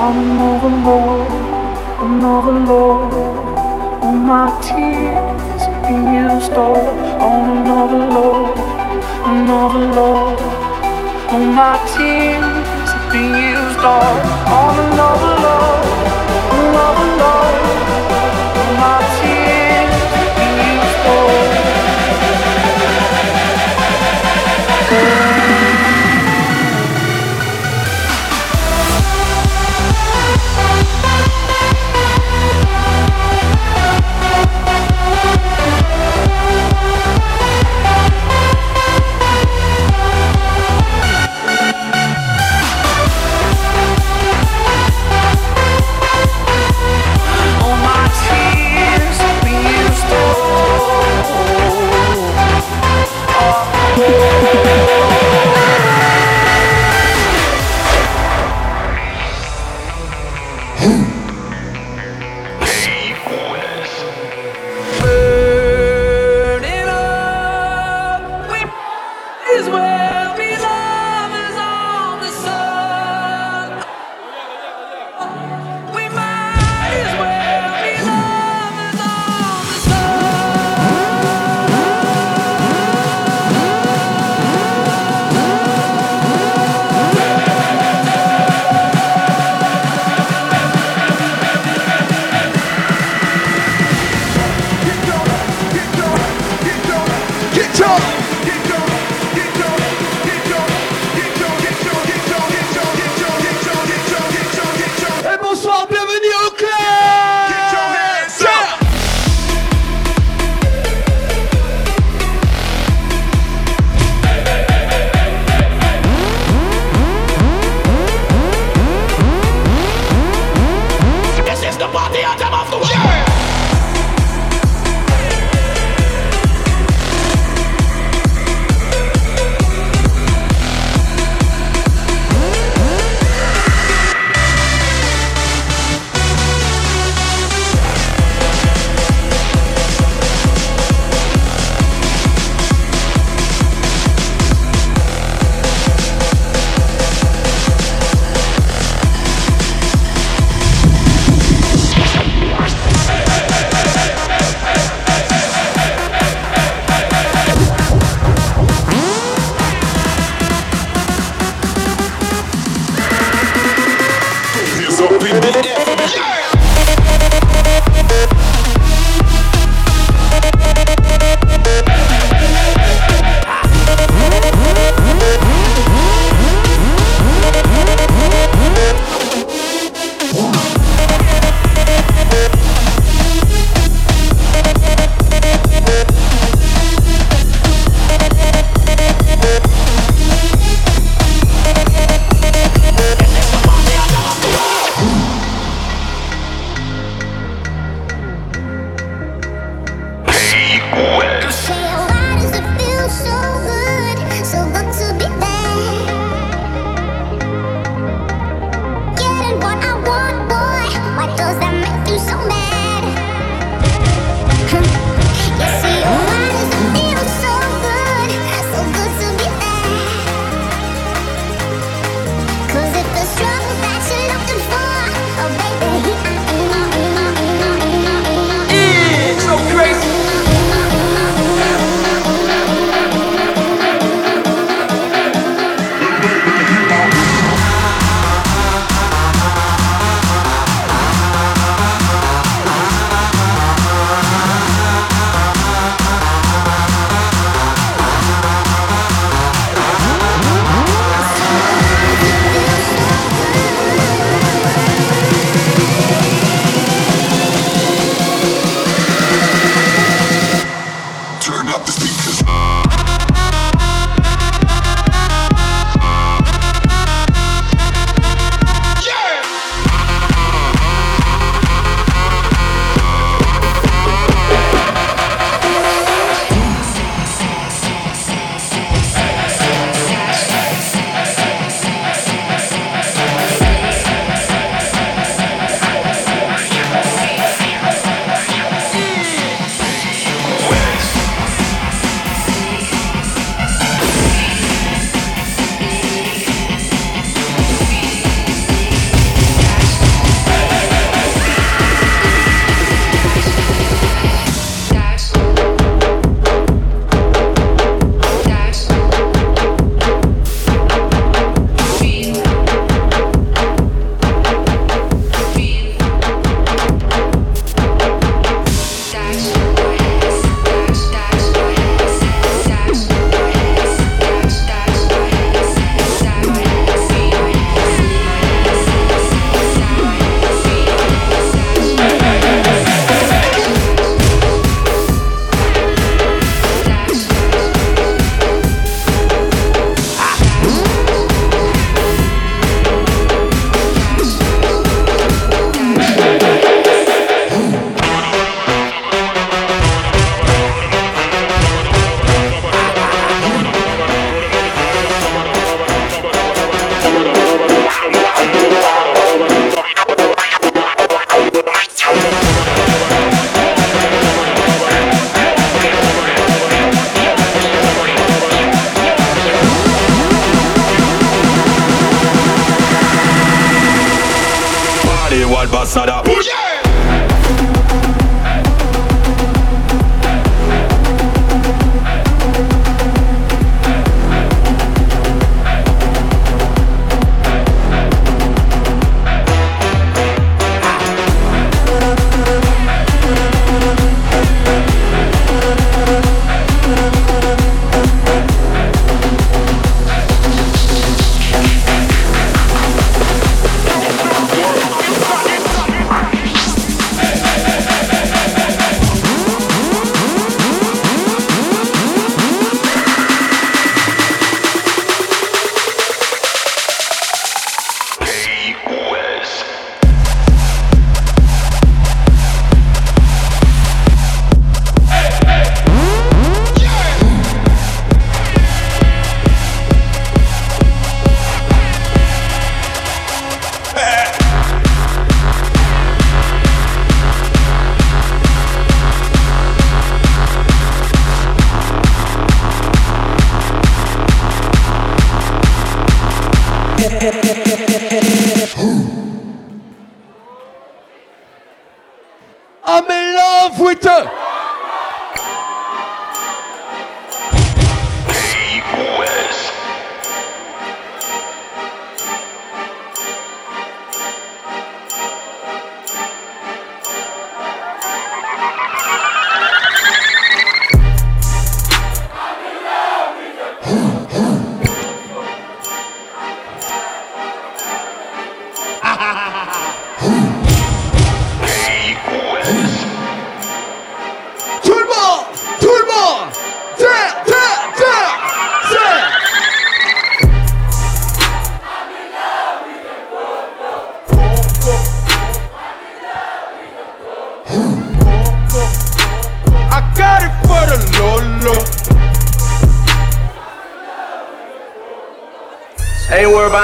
Another lord, another lord. All my tears used up on another lord, another lord. All my tears used all on another love, another love. All my tears have been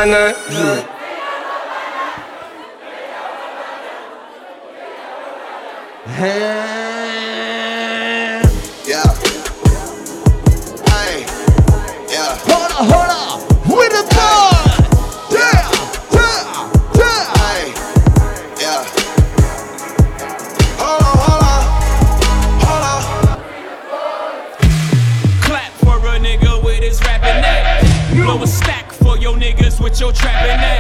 One. your trap and now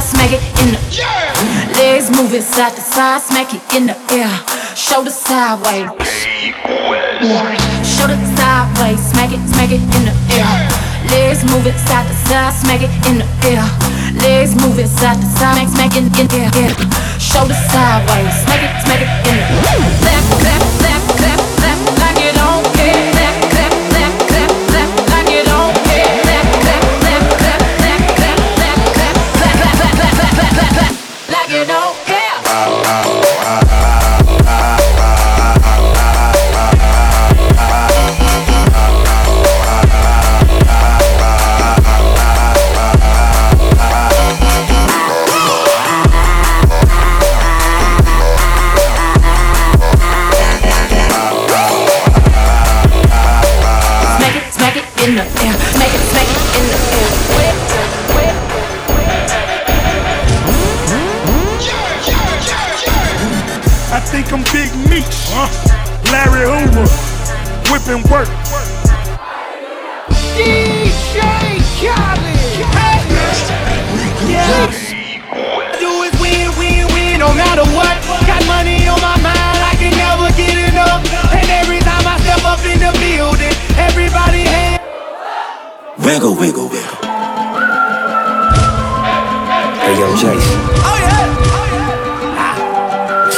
side smack it in the air. Legs move it side to side, smack it in the air. Shoulder sideways. Shoulder sideways, smack it, smack it in the air. Legs move it side to side, smack it in the air. Legs move it side to side, smack, smack it in the air. Shoulder sideways, smack it, smack it in the air.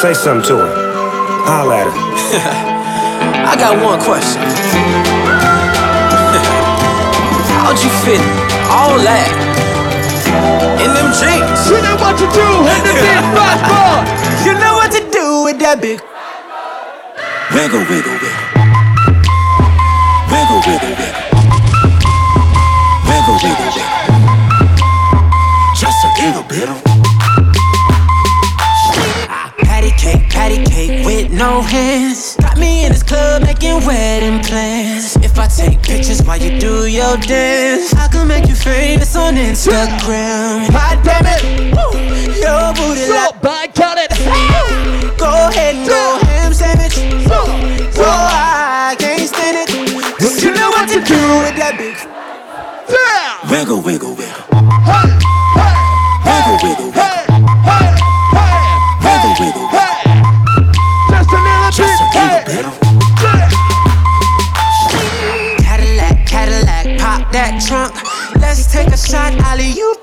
Say something to her. Holla at her. I got one question. How'd you fit all that in them jeans? You know what to do, and the big fat boy. You know what to do with that big. Wiggle, wiggle, wiggle. Wiggle, wiggle, wiggle. Wiggle, wiggle, wiggle. Just a little bit of. Patty cake, with no hands. Got me in this club making wedding plans. If I take pictures while you do your dance, I can make you famous on Instagram. God damn it, your booty like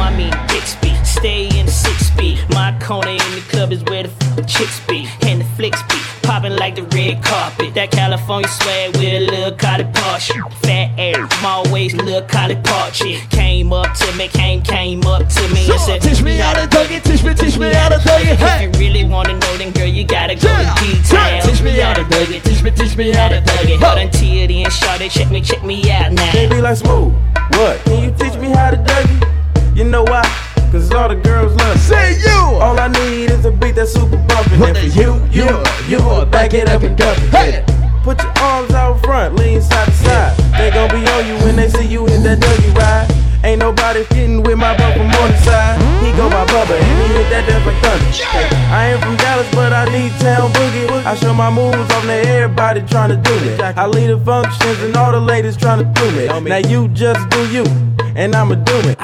I mean Bixby. Stay in the six feet. My corner in the club is where the f- chicks be. And the flicks be. Popping like the red carpet. That California swag with a little college party. Fat air, I'm always little college party. Came up to me, came, came up to me and said, Teach me how to Dougie, teach me, teach me how to Dougie. Hey. If you really wanna know, then girl, you gotta go Yeah, to detail. yeah. Teach me how to Dougie, teach me, teach me how to Dougie. But until then, shawty, check me, check me out now. They be like smooth. What? Can you teach me how to Dougie? You know why? Cause all the girls love. Say you. All I need is a beat that's super bumpin'. And for you, you, you, back it up and dump it. Hey. Put your arms out front, lean side to side. They gon' be on you when they see you hit that Dougie ride. Ain't nobody fitting with my bro from Morningside. He go by Bubba and he hit that death like thunder. I ain't from Dallas, but I need town boogie. I show my moves on to everybody trying to do it. I lead the functions and all the ladies trying to do me. Now you just do you, and I'ma do it.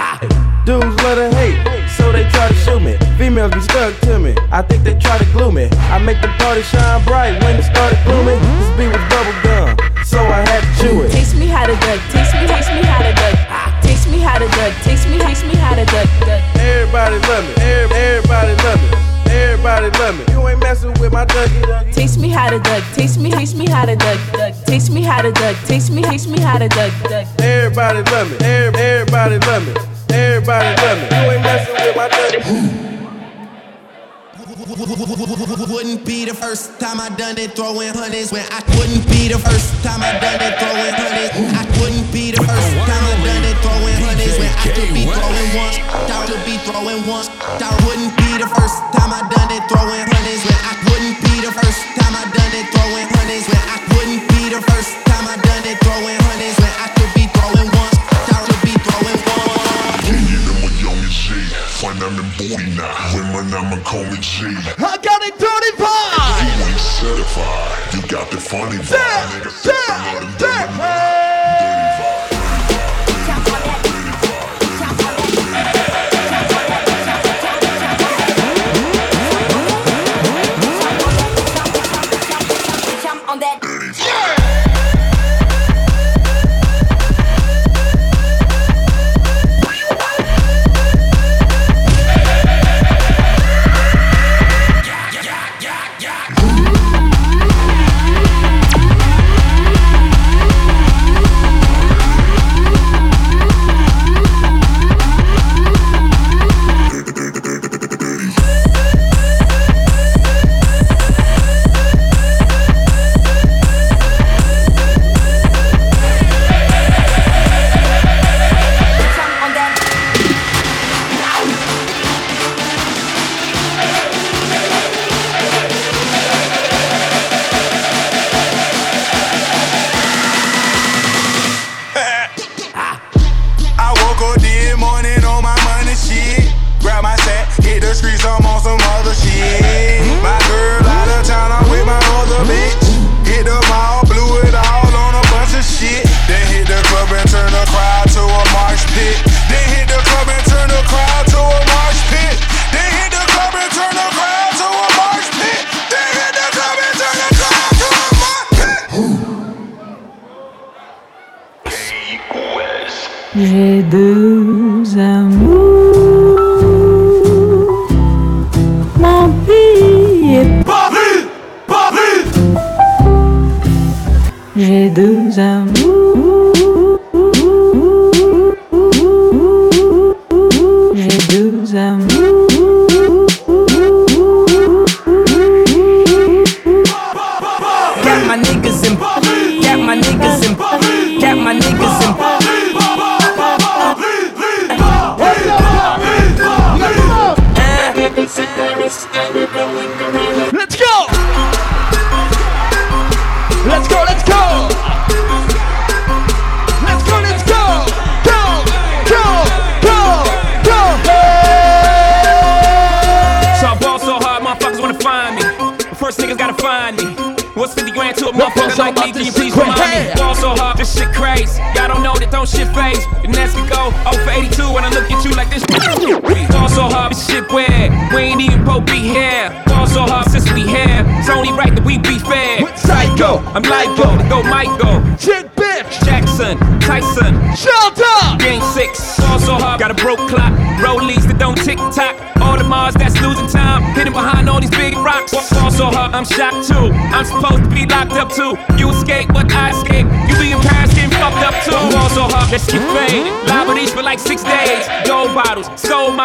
Dudes love to hate, so they try to shoot me. Females be stuck to me, I think they try to glue me. I make the party shine bright when it started glooming. This beat was bubble gum, so I had to chew it. Teach me how to duck. Teach me, teach me how to duck. Teach me how to duck. Teach me, teach me how to duck. duck. Everybody love me. Everybody love me. Everybody love me. You ain't messing with my Dougie. Teach me how to duck. Teach me, teach me how to duck. duck. Teach me how to duck. Teach me, teach me how to duck. duck. Everybody love me. Everybody love me. Everybody love me. You ain't messing with my Dougie. Wouldn't be the first time I done it throwing hundreds when I wouldn't be the first time I done it throwing hundreds. I wouldn't be the first time I done it throwing hundreds when I could be throwing once. I could be throwing once. I wouldn't be the first time I done it throwing hundreds when I wouldn't be the first time I done it throwing hundreds when I wouldn't be the first time I done it throwing hundreds when I could be throwing once. I could be throwing once. Är min borna Women I'ma call me G. I got it dirty vibe. You ain't certified. You got the funny vibe. Nigga sick of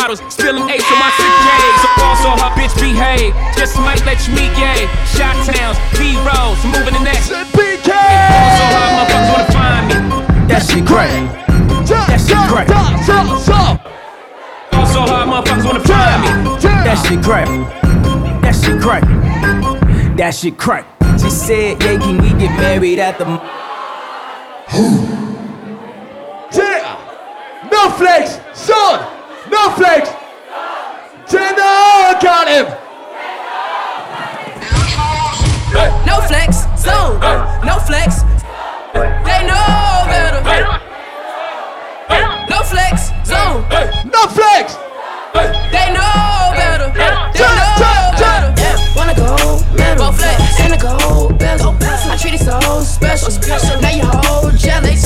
models, spilling ace on my sick days. So fall so hard, bitch, behave. Just might let you meet gay. Shot towns, B rolls, moving the next. BK! Fall so hard, motherfuckers wanna find me. That shit great. That shit great. Fall so hard, motherfuckers wanna find me. That shit great. That shit great. That shit great. She said, yeah, can we get married at the Yeah! No flex! Son! No flex! Jenna got him! No flex, zone. No flex. They know better. No flex, zone. No flex! They know better. They know better. Yeah, wanna go metal. Flex. And a gold bezel. I treat it so special. Now you whole jealous.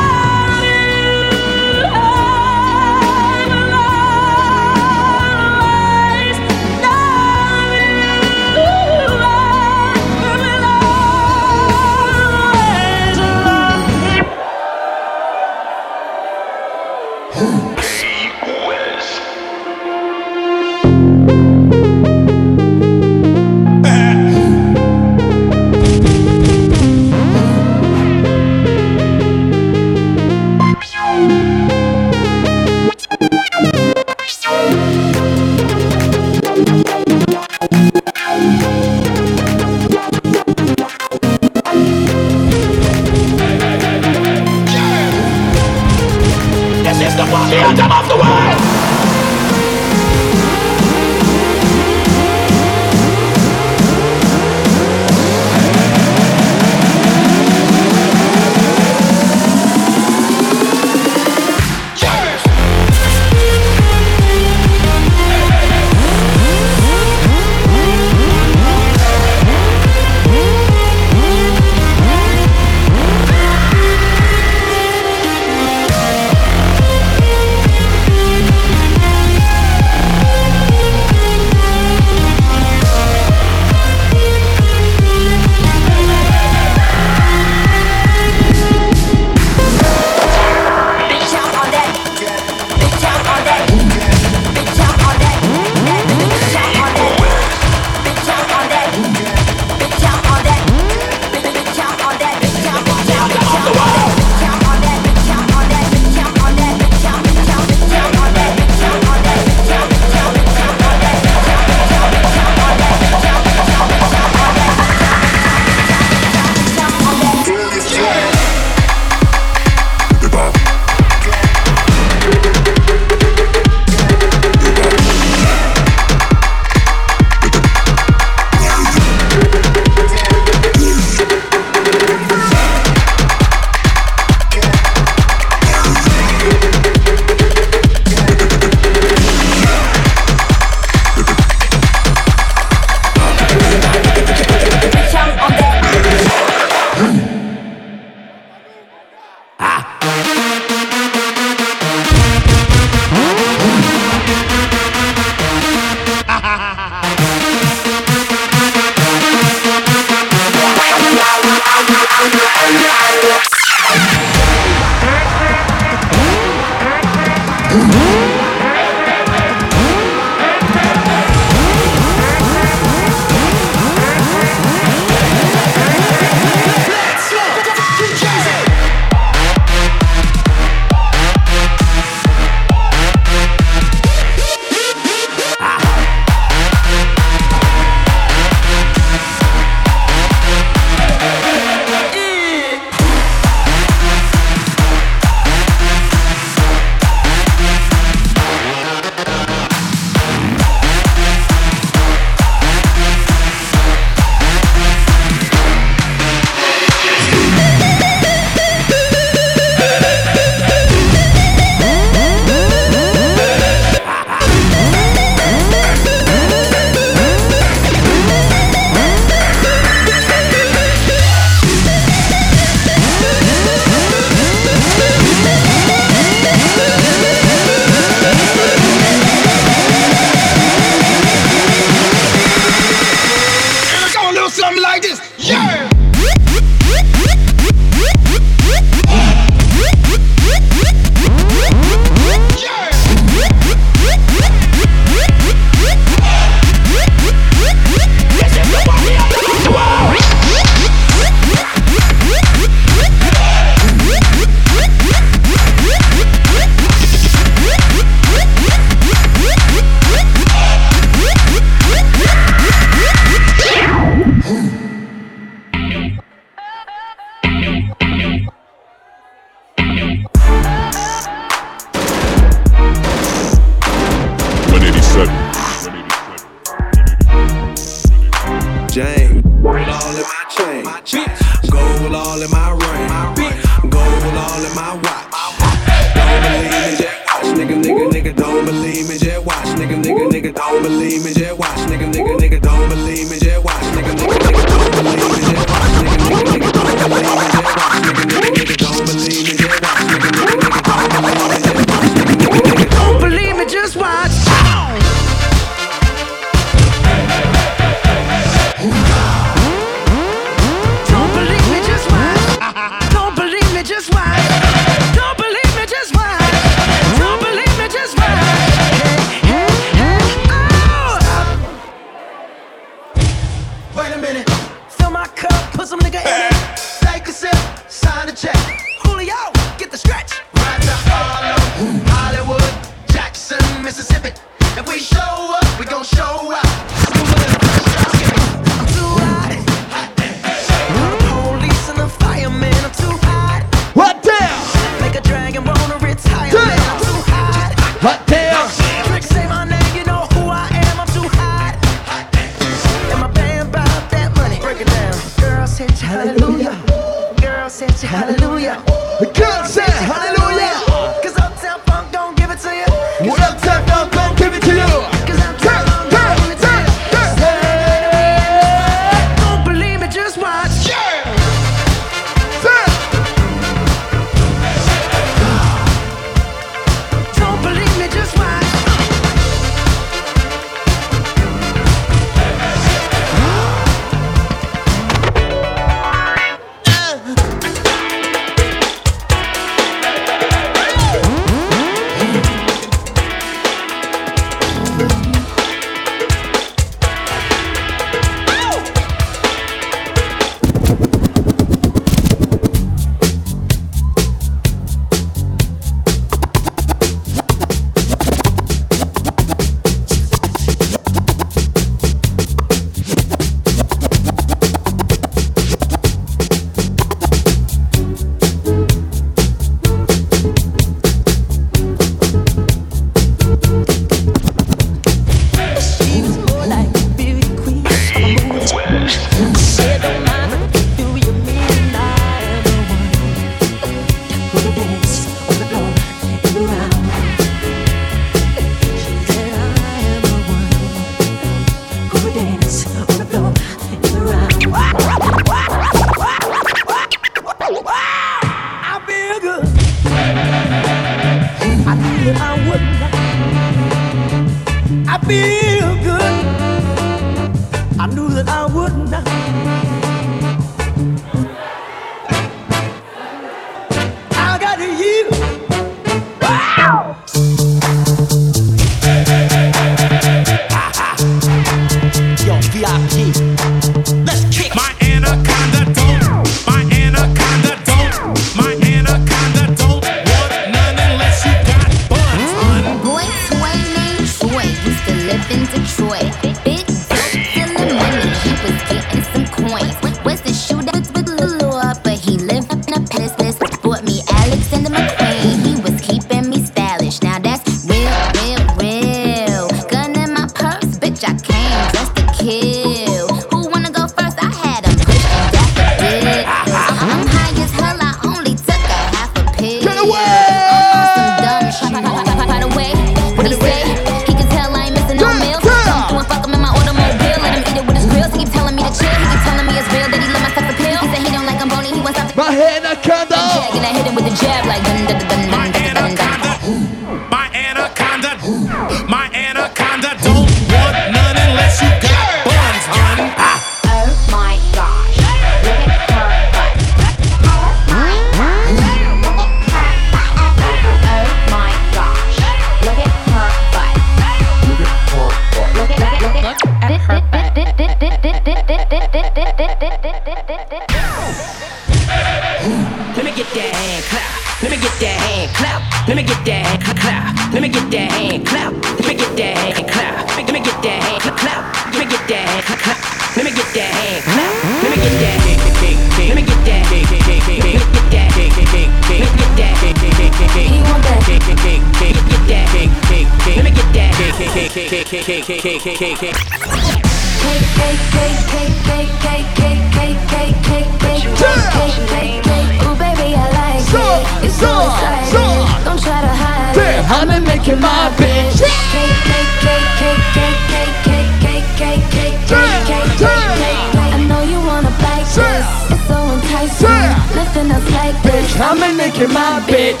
Enticing. Nothing else like this. I'ma make you my bitch.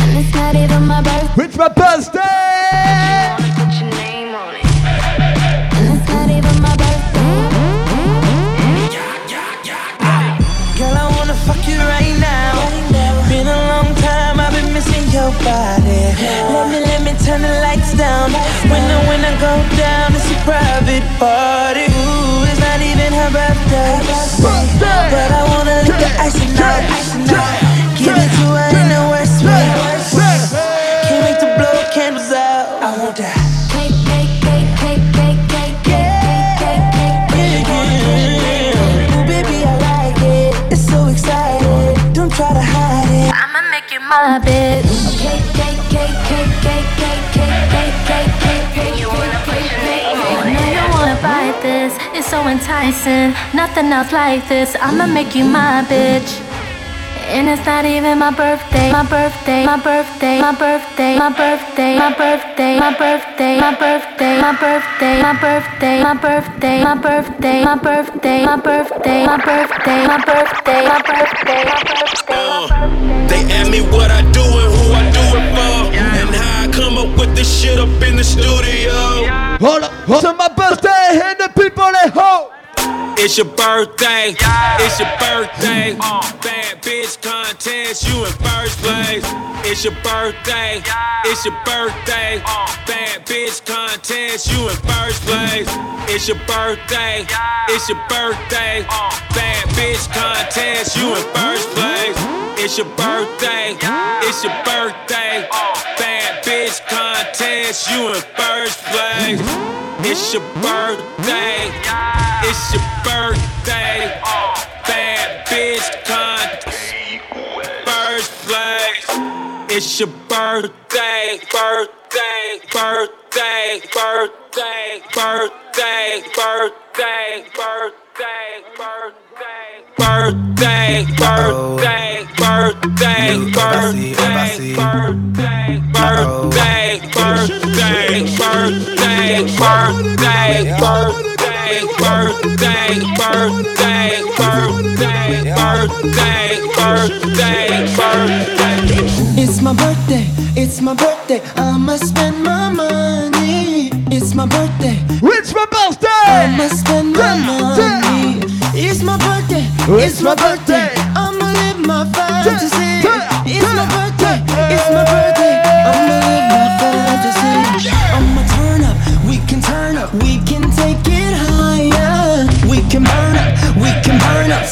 And it's not even my birthday. It's my birthday. And it's not even my birthday. Girl, I wanna fuck you right now. Been a long time, I've been missing your body. Let me, let me turn the lights down. When I, when I go down, it's a private party. Ooh, it's not even her birthday. But I wanna lick the ice tonight. Give it to her in the worst way. Can't wait to blow the candles out. I want that. Ooh, baby, I like it. It's so exciting. Don't try to hide it. I'ma make you my bitch. So enticing. Nothing else like this. I'ma make you my bitch. And it's not even my birthday, my birthday, my birthday, my birthday, my birthday, my birthday, my birthday, my birthday, my birthday, my birthday, my birthday, my birthday, my birthday, my birthday, my birthday, my birthday, my birthday, my birthday. They ask me what I do and who I do it for, come this shit up in the studio. Hold up, hold up. my birthday, and the people at home. It's your birthday, it's your birthday. Uh. Bad bitch contest, you in first place. It's your birthday, it's your birthday. Uh. Bad bitch contest, you in first place. It's your birthday, it's your birthday. Uh. Bad bitch contest, you in first place. It's your birthday, it's your birthday. Bad bitch contest, you in first place. It's your birthday, it's your birthday. Bad bitch contest, first place. It's your birthday, birthday, birthday, birthday, birthday, birthday, birthday, birthday. Birthday, birthday, birthday, birthday, birthday, birthday, birthday, birthday, birthday, birthday, birthday, birthday, birthday, birthday, birthday, birthday. It's my birthday, it's my birthday. I'ma spend my money. It's my birthday. It's my birthday. I'ma spend my money. It's my birthday. It's my birthday. I'ma live my fantasy. It's my birthday. It's my birthday. I'ma live my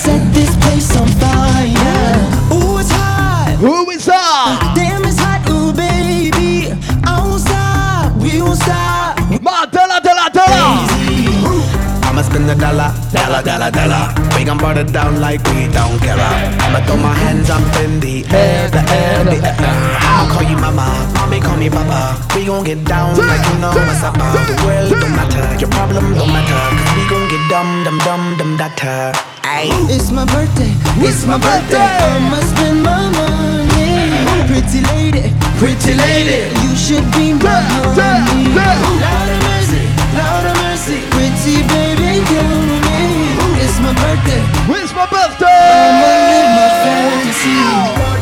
Set this place on fire. Ooh, it's hot. Who is up? Damn, it's hot. Ooh, baby. I won't stop. We won't stop. Ma dollar, dollar, dollar. I'ma spend a dollar, dollar, dollar, dollar. We gon' burn it down like we don't care. I'ma throw my hands up in the air, the air, the air. I'ma call you mama, mommy call me papa. We gon' get down like you know what's up. The world don't matter, your problem don't matter. Cause we gon' get dumb, dumb, dumb, dumb, data. Ayy. It's my birthday. It's my birthday. I'ma spend my money. Pretty lady, pretty lady, you should be my honey. Lord of mercy, Lord of mercy, pretty baby, kill me. It's my birthday. It's my birthday. I'ma live my fantasy.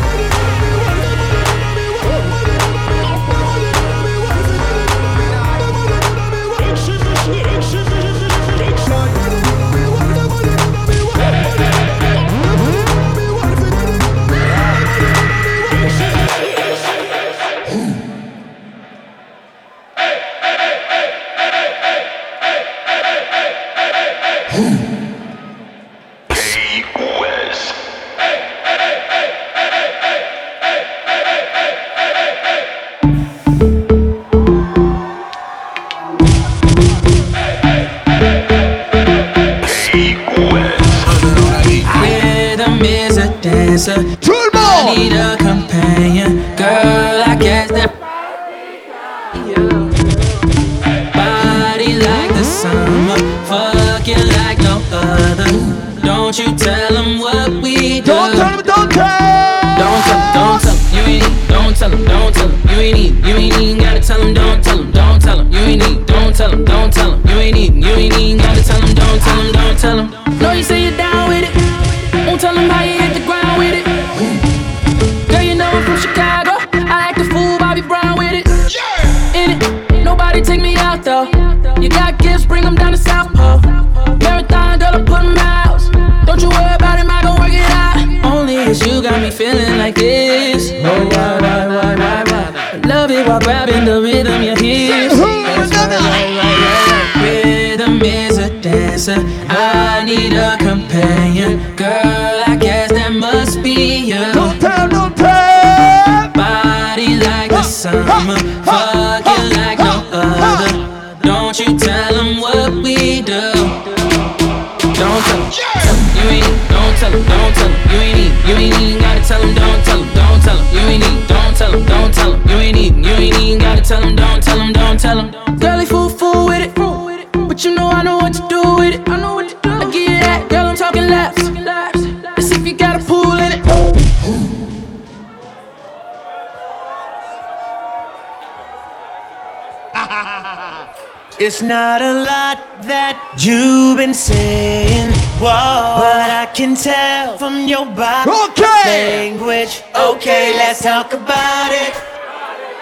But you know I know what to do with it. I know what to do. I give you that. Girl, I'm talking laps. Let's see if you got a pool in it. It's not a lot that you've been saying, whoa, but I can tell from your body Okay. language. Okay, let's talk about it.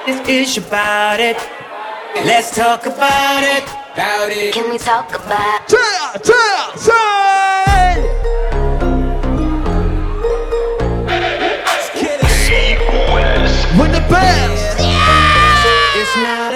This is about it. Let's talk about it. About it. Can we talk about Tell, tell, say. When the best. It's not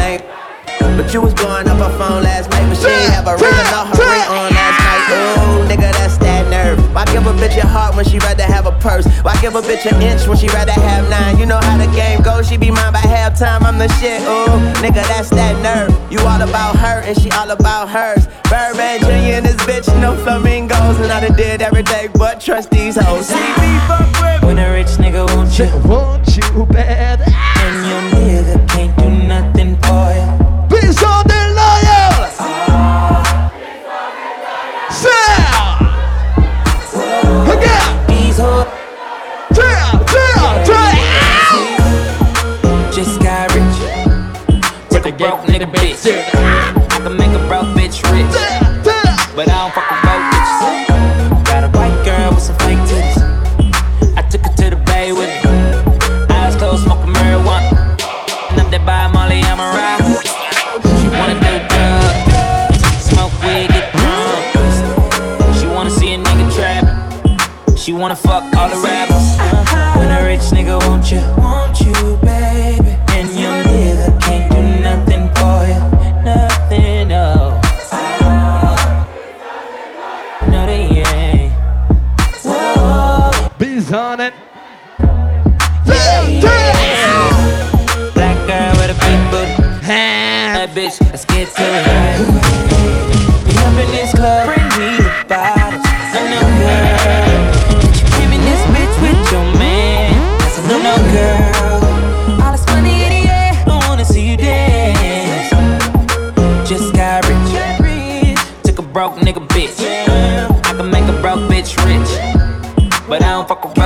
ain't. But you was blowing up her phone last night, but she ain't have a ring or not her ring on last night. Ooh, nigga, that's that nerve. Why give a bitch a heart when she rather have a purse? Why give a bitch an inch when she rather have nine? You know how the game goes, she be mine by halftime. I'm the shit. Ooh, nigga, that's that nerve. You all about her and she all about hers. Birdman Jr. and this bitch, no flamingos, and I done did every day but trust these hoes. See me fuck with when a rich nigga won't you? Want you bad. A bitch. I can make a broke bitch rich. But I don't fuck with broke bitches. Got a white girl with some fake titties. I took her to the bay with me. Eyes closed, smoking marijuana. And I'm there by Molly, I'm a rock. She wanna do drugs. Smoke weed, get drunk. She wanna see a nigga trap. She wanna fuck all the rappers. When a rich nigga won't you, just got rich. Took a broke nigga bitch. I can make a broke bitch rich. But I don't fuck with.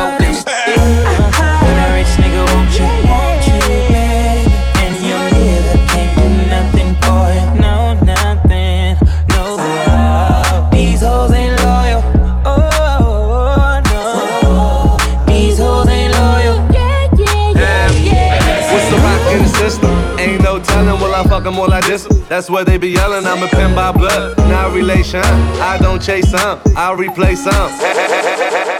That's what they be yelling. I'm a pin by blood, not relation. I don't chase some, I replace some.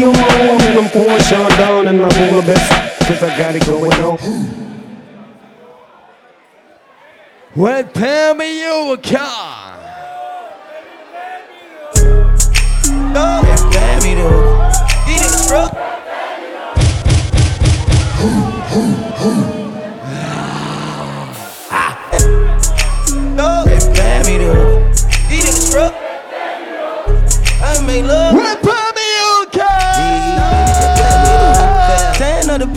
rollie on my I'm pouring Sean down and I'm all the best. Cause I got it going on. Well, tell me you a car. Oh, yeah, me though. Eat it, bro. No, yeah, me though. Eat it, bro. I make love. Well, tell me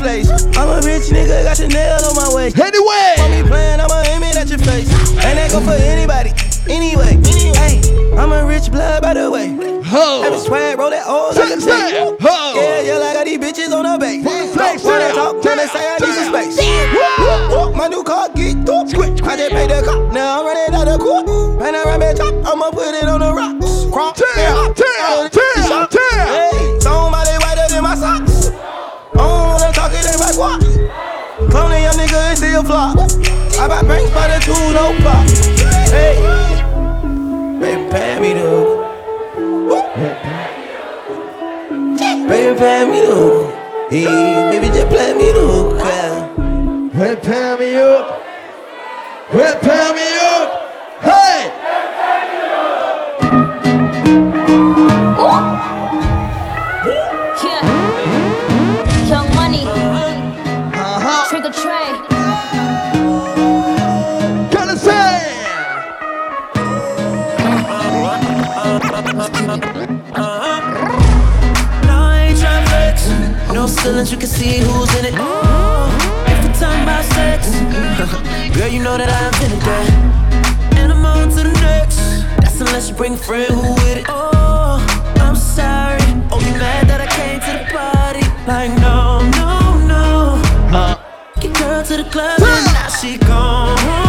you a Ten other place. I'm a rich nigga, got Chanel on my way. Anyway, want me playing, I'ma aim it at your face. Ain't that go for anybody? Anyway, hey, I'm a rich blood by the way. Ho. Every swag, roll that old like a tape. Ho. Yeah, yeah, like I got these bitches on the base. When I talk, when they say I need some space. My new car get through. Squitch, I just paid the cop. Now I'm running out the court. Man, I run back top. I'ma put it on the rocks. Crop, Tell, tell, tell, nigga is still flop. I buy banks by the two, no pop. Hey, baby, pay me the. Baby, pay me the. Hey, baby, just play me the hook. yeah. Well, tell me up. Well, tell me up. Hey. Yeah. No ceilings, you can see who's in it. Oh, if we're talking about sex, girl, you know that I invented that. And I'm on to the next. That's unless you bring a friend who with it. Oh, I'm sorry. Oh, you mad that I came to the party? Like, no, no, no. Get girl to the club and now she gone.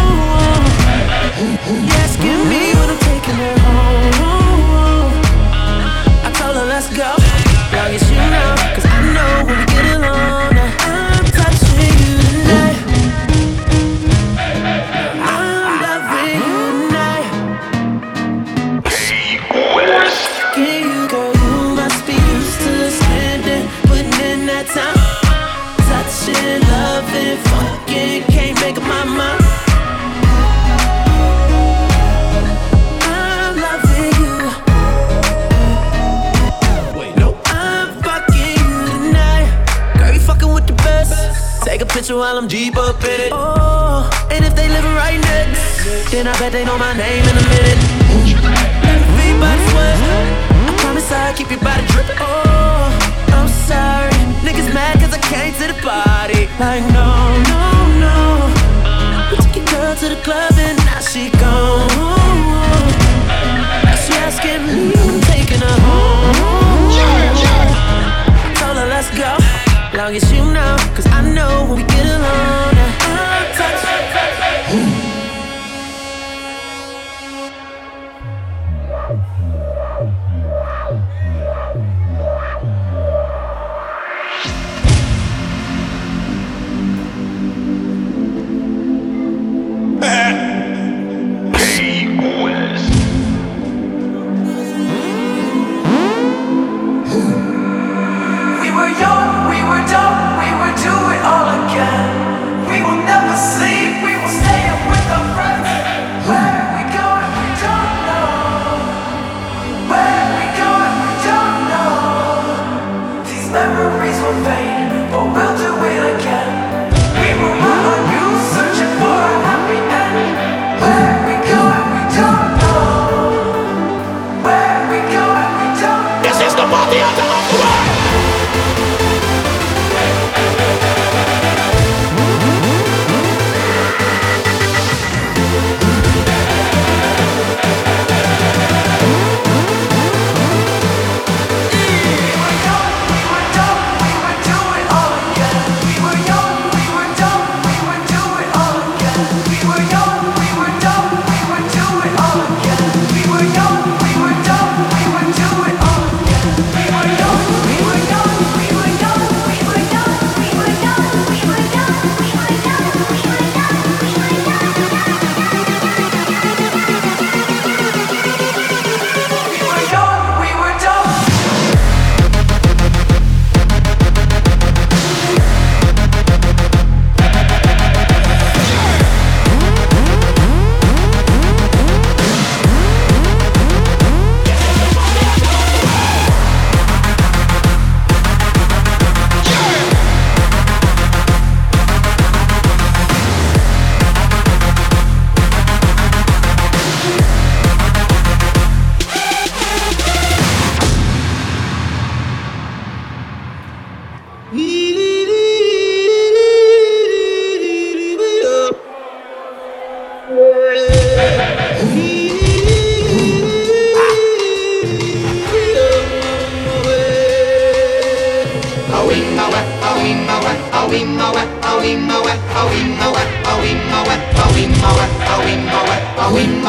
I'm deep up in it. Oh, and if they living right next, then I bet they know my name in a minute. By the sweat. I promise I'll keep your body dripping. Oh, I'm sorry. Niggas mad cause I came to the party. Like, no, no, no. We took your girl to the club and now she gone. She asking me taking her home. Told her let's go, long as you know, we get along. In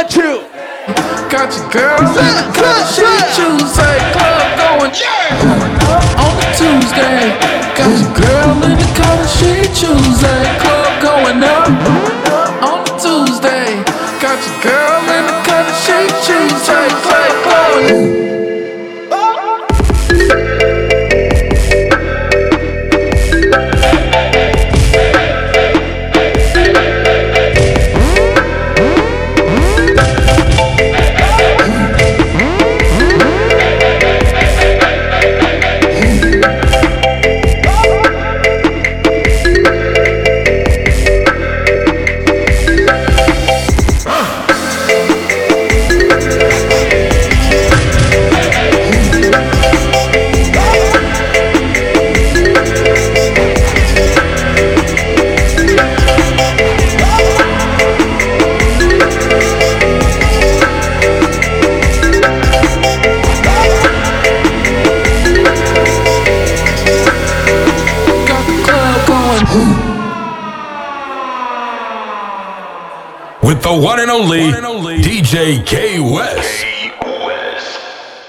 Much you? Got your girl in the car, she Tuesday. Club going on a Tuesday. Got your girl in the car, she Tuesday. Club going up on a Tuesday. Got your girl in the car, she Tuesday. Club going. The one and only DJ K West.